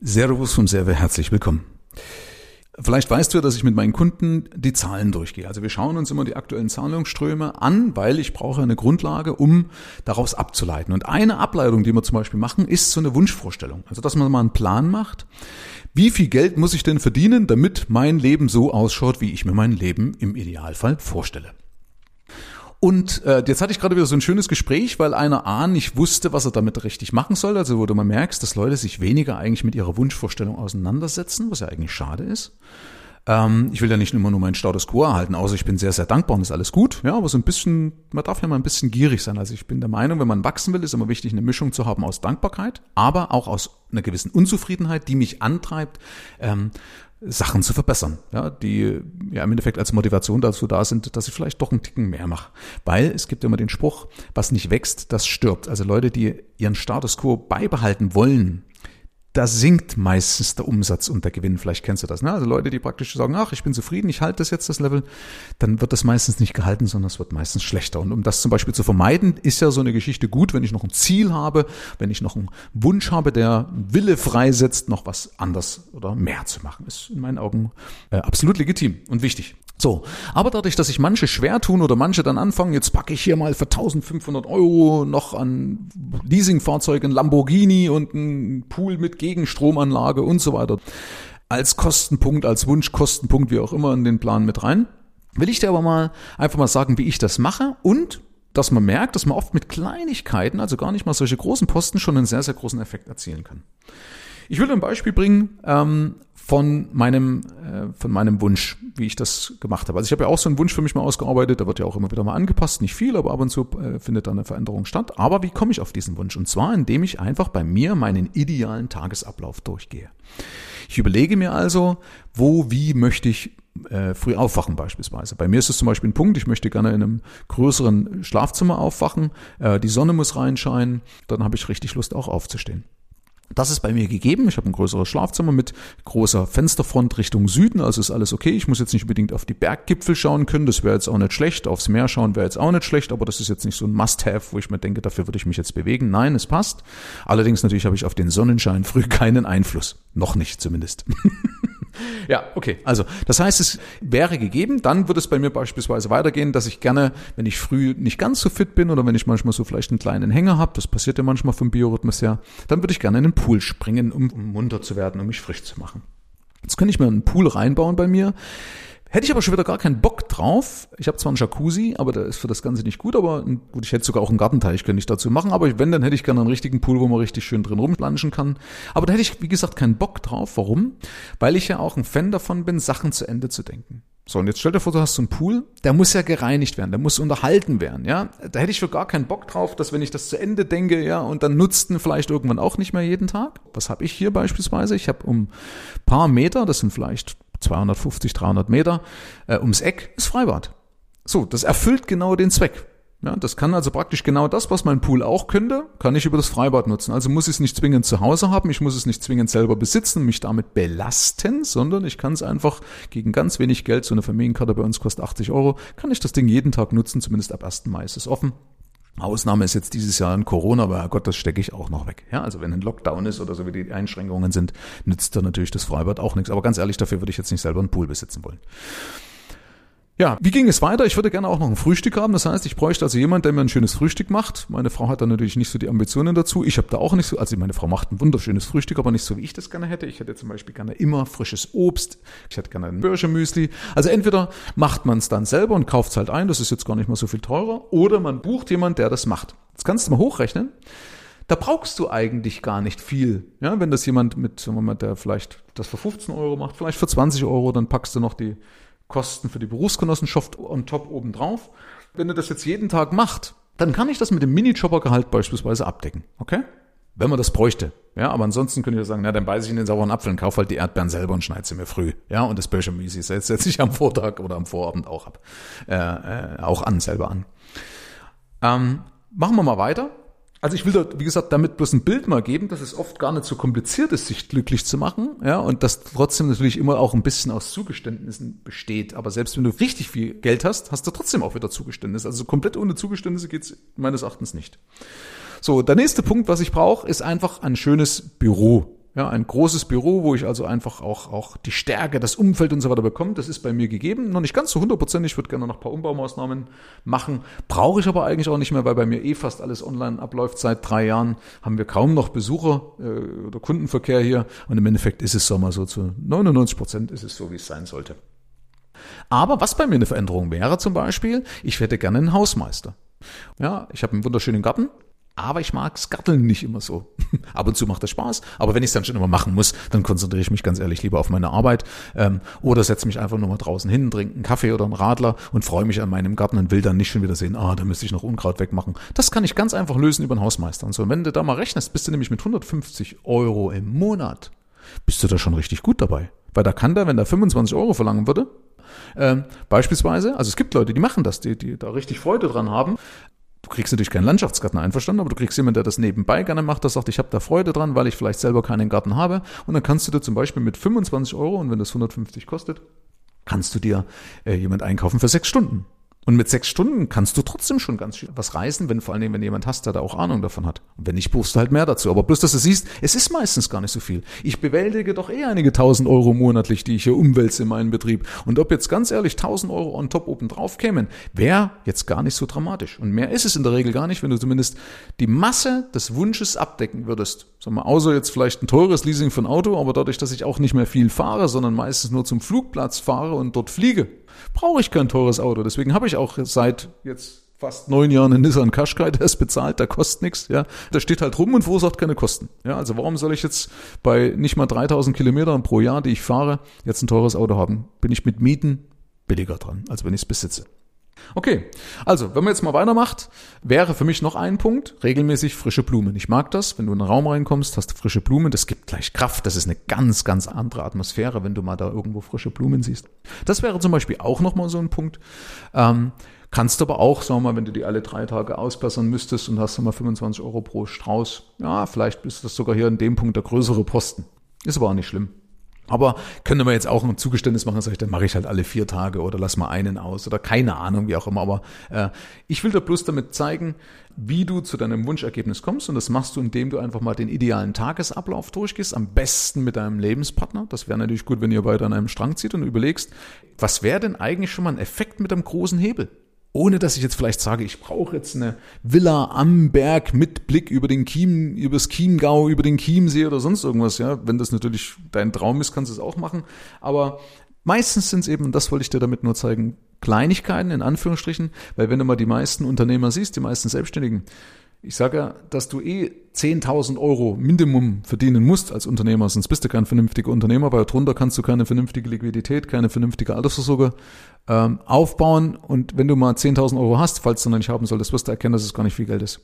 Servus vom Server, herzlich willkommen. Vielleicht weißt du, dass ich mit meinen Kunden die Zahlen durchgehe. Also wir schauen uns immer die aktuellen Zahlungsströme an, weil ich brauche eine Grundlage, um daraus abzuleiten. Und eine Ableitung, die wir zum Beispiel machen, ist so eine Wunschvorstellung. Also dass man mal einen Plan macht. Wie viel Geld muss ich denn verdienen, damit mein Leben so ausschaut, wie ich mir mein Leben im Idealfall vorstelle? Und äh, jetzt hatte ich gerade wieder so ein schönes Gespräch, weil einer A nicht wusste, was er damit richtig machen soll. Also wo du mal merkst, dass Leute sich weniger eigentlich mit ihrer Wunschvorstellung auseinandersetzen, was ja eigentlich schade ist. Ähm, ich will ja nicht immer nur meinen Status quo erhalten, außer ich bin sehr, sehr dankbar und ist alles gut. Ja, aber so ein bisschen, man darf ja mal ein bisschen gierig sein. Also ich bin der Meinung, wenn man wachsen will, ist immer wichtig, eine Mischung zu haben aus Dankbarkeit, aber auch aus einer gewissen Unzufriedenheit, die mich antreibt, ähm, Sachen zu verbessern, ja, die ja im Endeffekt als Motivation dazu da sind, dass ich vielleicht doch einen Ticken mehr mache. Weil es gibt immer den Spruch, was nicht wächst, das stirbt. Also Leute, die ihren Status quo beibehalten wollen, da sinkt meistens der Umsatz und der Gewinn. Vielleicht kennst du das. Ne? Also Leute, die praktisch sagen, ach, ich bin zufrieden, ich halte das jetzt, das Level, dann wird das meistens nicht gehalten, sondern es wird meistens schlechter. Und um das zum Beispiel zu vermeiden, ist ja so eine Geschichte gut, wenn ich noch ein Ziel habe, wenn ich noch einen Wunsch habe, der Wille freisetzt, noch was anders oder mehr zu machen. Ist in meinen Augen äh, absolut legitim und wichtig. So, aber dadurch, dass sich manche schwer tun oder manche dann anfangen, jetzt packe ich hier mal für 1500 Euro noch an Leasingfahrzeugen Lamborghini und einen Pool mit Gegenstromanlage und so weiter als Kostenpunkt, als Wunschkostenpunkt, wie auch immer in den Plan mit rein. Will ich dir aber mal einfach mal sagen, wie ich das mache und dass man merkt, dass man oft mit Kleinigkeiten, also gar nicht mal solche großen Posten, schon einen sehr, sehr großen Effekt erzielen kann. Ich will ein Beispiel bringen ähm, von meinem äh, von meinem Wunsch, wie ich das gemacht habe. Also ich habe ja auch so einen Wunsch für mich mal ausgearbeitet. Da wird ja auch immer wieder mal angepasst, nicht viel, aber ab und zu äh, findet da eine Veränderung statt. Aber wie komme ich auf diesen Wunsch? Und zwar, indem ich einfach bei mir meinen idealen Tagesablauf durchgehe. Ich überlege mir also, wo, wie möchte ich äh, früh aufwachen beispielsweise. Bei mir ist es zum Beispiel ein Punkt, ich möchte gerne in einem größeren Schlafzimmer aufwachen, äh, die Sonne muss reinscheinen, dann habe ich richtig Lust auch aufzustehen. Das ist bei mir gegeben. Ich habe ein größeres Schlafzimmer mit großer Fensterfront Richtung Süden, also ist alles okay. Ich muss jetzt nicht unbedingt auf die Berggipfel schauen können, das wäre jetzt auch nicht schlecht. Aufs Meer schauen wäre jetzt auch nicht schlecht, aber das ist jetzt nicht so ein Must-Have, wo ich mir denke, dafür würde ich mich jetzt bewegen. Nein, es passt. Allerdings natürlich habe ich auf den Sonnenschein früh keinen Einfluss. Noch nicht zumindest. Ja, okay. Also, das heißt, es wäre gegeben. Dann würde es bei mir beispielsweise weitergehen, dass ich gerne, wenn ich früh nicht ganz so fit bin oder wenn ich manchmal so vielleicht einen kleinen Hänger habe, das passiert ja manchmal vom Biorhythmus her, dann würde ich gerne in den Pool springen, um, um munter zu werden, um mich frisch zu machen. Jetzt könnte ich mir einen Pool reinbauen bei mir. Hätte ich aber schon wieder gar keinen Bock drauf. Ich habe zwar einen Jacuzzi, aber der ist für das Ganze nicht gut, aber gut, ich hätte sogar auch einen Gartenteich, könnte ich dazu machen, aber wenn, dann hätte ich gerne einen richtigen Pool, wo man richtig schön drin rumplanschen kann. Aber da hätte ich, wie gesagt, keinen Bock drauf. Warum? Weil ich ja auch ein Fan davon bin, Sachen zu Ende zu denken. So, und jetzt stell dir vor, du hast so einen Pool, der muss ja gereinigt werden, der muss unterhalten werden, ja. Da hätte ich für gar keinen Bock drauf, dass wenn ich das zu Ende denke, ja, und dann nutzt ihn vielleicht irgendwann auch nicht mehr jeden Tag. Was habe ich hier beispielsweise? Ich habe um paar Meter, das sind vielleicht 250, 300 Meter äh, ums Eck ist Freibad. So, das erfüllt genau den Zweck. Ja, das kann also praktisch genau das, was mein Pool auch könnte, kann ich über das Freibad nutzen. Also muss ich es nicht zwingend zu Hause haben, ich muss es nicht zwingend selber besitzen, mich damit belasten, sondern ich kann es einfach gegen ganz wenig Geld, so eine Familienkarte bei uns kostet 80 Euro, kann ich das Ding jeden Tag nutzen, zumindest ab 1. Mai ist es offen. Ausnahme ist jetzt dieses Jahr in Corona, aber Herrgott, das stecke ich auch noch weg. Ja, also wenn ein Lockdown ist oder so wie die Einschränkungen sind, nützt da natürlich das Freibad auch nichts. Aber ganz ehrlich, dafür würde ich jetzt nicht selber einen Pool besitzen wollen. Ja, wie ging es weiter? Ich würde gerne auch noch ein Frühstück haben. Das heißt, ich bräuchte also jemand, der mir ein schönes Frühstück macht. Meine Frau hat da natürlich nicht so die Ambitionen dazu. Ich habe da auch nicht so, also meine Frau macht ein wunderschönes Frühstück, aber nicht so, wie ich das gerne hätte. Ich hätte zum Beispiel gerne immer frisches Obst. Ich hätte gerne ein Birschemüsli. Also entweder macht man es dann selber und kauft es halt ein, das ist jetzt gar nicht mal so viel teurer, oder man bucht jemand, der das macht. Jetzt kannst du mal hochrechnen. Da brauchst du eigentlich gar nicht viel. Ja, wenn das jemand mit, sagen wir mal, der vielleicht das für 15 Euro macht, vielleicht für 20 Euro, dann packst du noch die Kosten für die Berufsgenossenschaft on top obendrauf. Wenn er das jetzt jeden Tag macht, dann kann ich das mit dem Minijobbergehalt beispielsweise abdecken. Okay? Wenn man das bräuchte. Ja, aber ansonsten könnte ich ja sagen, na, dann beiße ich in den sauren Apfel und kaufe halt die Erdbeeren selber und schneide sie mir früh. Ja, und das Böschemüsi setze ich am Vortag oder am Vorabend auch ab. Äh, äh, auch an, selber an. Ähm, machen wir mal weiter. Also ich will da, wie gesagt, damit bloß ein Bild mal geben, dass es oft gar nicht so kompliziert ist, sich glücklich zu machen, ja, und dass trotzdem natürlich immer auch ein bisschen aus Zugeständnissen besteht. Aber selbst wenn du richtig viel Geld hast, hast du trotzdem auch wieder Zugeständnisse. Also komplett ohne Zugeständnisse geht's meines Erachtens nicht. So, der nächste Punkt, was ich brauche, ist einfach ein schönes Büro. Ja, ein großes Büro, wo ich also einfach auch, auch die Stärke, das Umfeld und so weiter bekomme, das ist bei mir gegeben. Noch nicht ganz so hundertprozentig, ich würde gerne noch ein paar Umbaumaßnahmen machen. Brauche ich aber eigentlich auch nicht mehr, weil bei mir eh fast alles online abläuft. Seit drei Jahren haben wir kaum noch Besucher äh, oder Kundenverkehr hier. Und im Endeffekt ist es so mal so zu 99 Prozent ist es so, wie es sein sollte. Aber was bei mir eine Veränderung wäre zum Beispiel, ich hätte gerne einen Hausmeister. Ja, ich habe einen wunderschönen Garten, aber ich mag's Garteln nicht immer so. Ab und zu macht das Spaß, aber wenn ich es dann schon immer machen muss, dann konzentriere ich mich ganz ehrlich lieber auf meine Arbeit ähm, oder setze mich einfach nur mal draußen hin, trinke einen Kaffee oder einen Radler und freue mich an meinem Garten und will dann nicht schon wieder sehen, ah, da müsste ich noch Unkraut wegmachen. Das kann ich ganz einfach lösen über einen Hausmeister. Und so, wenn du da mal rechnest, bist du nämlich mit 150 Euro im Monat, bist du da schon richtig gut dabei. Weil da kann der, wenn der 25 Euro verlangen würde, ähm, beispielsweise, also es gibt Leute, die machen das, die, die da richtig Freude dran haben, Du kriegst natürlich keinen Landschaftsgarten einverstanden, aber du kriegst jemanden, der das nebenbei gerne macht, der sagt, ich habe da Freude dran, weil ich vielleicht selber keinen Garten habe. Und dann kannst du dir zum Beispiel mit 25 Euro, und wenn das 150 kostet, kannst du dir äh, jemand einkaufen für sechs Stunden. Und mit sechs Stunden kannst du trotzdem schon ganz schön was reisen, wenn vor allen Dingen, wenn jemand hast, der da auch Ahnung davon hat. Und wenn nicht, buchst du halt mehr dazu. Aber bloß, dass du siehst, es ist meistens gar nicht so viel. Ich bewältige doch eh einige tausend Euro monatlich, die ich hier umwälze in meinen Betrieb. Und ob jetzt ganz ehrlich tausend Euro on top oben drauf kämen, wäre jetzt gar nicht so dramatisch. Und mehr ist es in der Regel gar nicht, wenn du zumindest die Masse des Wunsches abdecken würdest. Sag mal, außer jetzt vielleicht ein teures Leasing von Auto, aber dadurch, dass ich auch nicht mehr viel fahre, sondern meistens nur zum Flugplatz fahre und dort fliege, brauche ich kein teures Auto. Deswegen habe ich auch seit jetzt fast neun Jahren einen Nissan Qashqai, der ist bezahlt, der kostet nichts, ja. Der steht halt rum und verursacht keine Kosten. Ja, also warum soll ich jetzt bei nicht mal 3000 Kilometern pro Jahr, die ich fahre, jetzt ein teures Auto haben? Bin ich mit Mieten billiger dran, als wenn ich es besitze. Okay, also wenn man jetzt mal weitermacht, wäre für mich noch ein Punkt, regelmäßig frische Blumen. Ich mag das, wenn du in einen Raum reinkommst, hast du frische Blumen, das gibt gleich Kraft, das ist eine ganz, ganz andere Atmosphäre, wenn du mal da irgendwo frische Blumen siehst. Das wäre zum Beispiel auch nochmal so ein Punkt. Ähm, kannst aber auch, sagen wir mal, wenn du die alle drei Tage ausbessern müsstest und hast du mal 25 Euro pro Strauß, ja, vielleicht ist das sogar hier in dem Punkt der größere Posten. Ist aber auch nicht schlimm. Aber können wir jetzt auch ein Zugeständnis machen, sag ich, dann mache ich halt alle vier Tage oder lass mal einen aus oder keine Ahnung, wie auch immer. Aber äh, ich will dir bloß damit zeigen, wie du zu deinem Wunschergebnis kommst. Und das machst du, indem du einfach mal den idealen Tagesablauf durchgehst, am besten mit deinem Lebenspartner. Das wäre natürlich gut, wenn ihr beide an einem Strang zieht und überlegst, was wäre denn eigentlich schon mal ein Effekt mit einem großen Hebel? Ohne dass ich jetzt vielleicht sage, ich brauche jetzt eine Villa am Berg mit Blick über den Chiem, übers Chiemgau, über den Chiemsee oder sonst irgendwas, ja. Wenn das natürlich dein Traum ist, kannst du es auch machen. Aber meistens sind es eben, und das wollte ich dir damit nur zeigen, Kleinigkeiten in Anführungsstrichen, weil wenn du mal die meisten Unternehmer siehst, die meisten Selbstständigen, ich sage ja, dass du eh 10.000 Euro Minimum verdienen musst als Unternehmer, sonst bist du kein vernünftiger Unternehmer, weil darunter kannst du keine vernünftige Liquidität, keine vernünftige Altersversorgung ähm, aufbauen. Und wenn du mal 10.000 Euro hast, falls du noch nicht haben solltest, wirst du erkennen, dass es gar nicht viel Geld ist.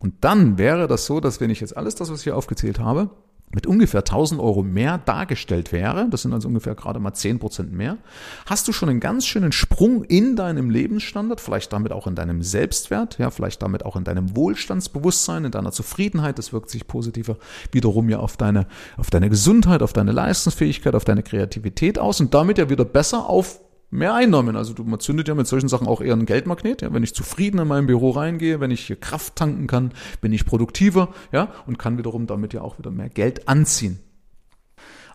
Und dann wäre das so, dass wenn ich jetzt alles das, was ich hier aufgezählt habe, mit ungefähr 1000 Euro mehr dargestellt wäre, das sind also ungefähr gerade mal 10 Prozent mehr, hast du schon einen ganz schönen Sprung in deinem Lebensstandard, vielleicht damit auch in deinem Selbstwert, ja, vielleicht damit auch in deinem Wohlstandsbewusstsein, in deiner Zufriedenheit. Das wirkt sich positiver wiederum ja auf deine, auf deine Gesundheit, auf deine Leistungsfähigkeit, auf deine Kreativität aus und damit ja wieder besser auf mehr Einnahmen. Also du, man zündet ja mit solchen Sachen auch eher einen Geldmagnet. Ja? Wenn ich zufrieden in meinem Büro reingehe, wenn ich hier Kraft tanken kann, bin ich produktiver ja? und kann wiederum damit ja auch wieder mehr Geld anziehen.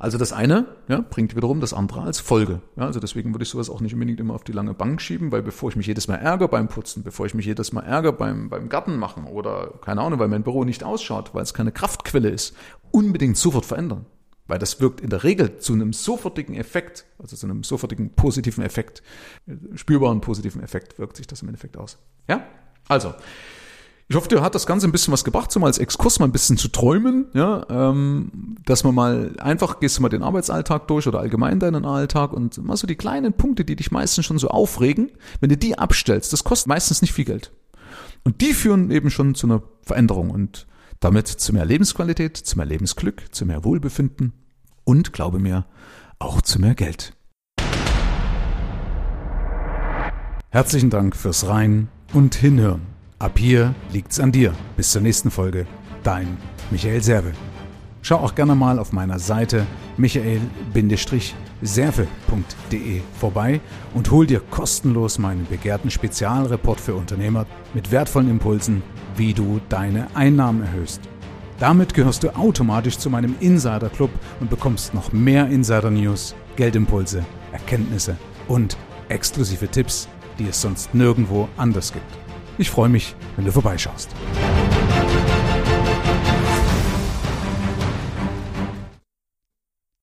Also das eine ja, bringt wiederum das andere als Folge. Ja, also deswegen würde ich sowas auch nicht unbedingt immer auf die lange Bank schieben, weil bevor ich mich jedes Mal ärgere beim Putzen, bevor ich mich jedes Mal ärgere beim, beim Garten machen oder keine Ahnung, weil mein Büro nicht ausschaut, weil es keine Kraftquelle ist, unbedingt sofort verändern. Weil das wirkt in der Regel zu einem sofortigen Effekt, also zu einem sofortigen positiven Effekt, spürbaren positiven Effekt wirkt sich das im Endeffekt aus. Ja? Also, ich hoffe, dir hat das Ganze ein bisschen was gebracht, so mal als Exkurs mal ein bisschen zu träumen, ja, ähm, dass man mal einfach gehst du mal den Arbeitsalltag durch oder allgemein deinen Alltag und mal so die kleinen Punkte, die dich meistens schon so aufregen, wenn du die abstellst, das kostet meistens nicht viel Geld. Und die führen eben schon zu einer Veränderung und damit zu mehr Lebensqualität, zu mehr Lebensglück, zu mehr Wohlbefinden und, glaube mir, auch zu mehr Geld. Herzlichen Dank fürs Rein und Hinhören. Ab hier liegt's an dir. Bis zur nächsten Folge. Dein Michael Serve. Schau auch gerne mal auf meiner Seite michael-serve.de vorbei und hol dir kostenlos meinen begehrten Spezialreport für Unternehmer mit wertvollen Impulsen, wie du deine Einnahmen erhöhst. Damit gehörst du automatisch zu meinem Insider Club und bekommst noch mehr Insider News, Geldimpulse, Erkenntnisse und exklusive Tipps, die es sonst nirgendwo anders gibt. Ich freue mich, wenn du vorbeischaust.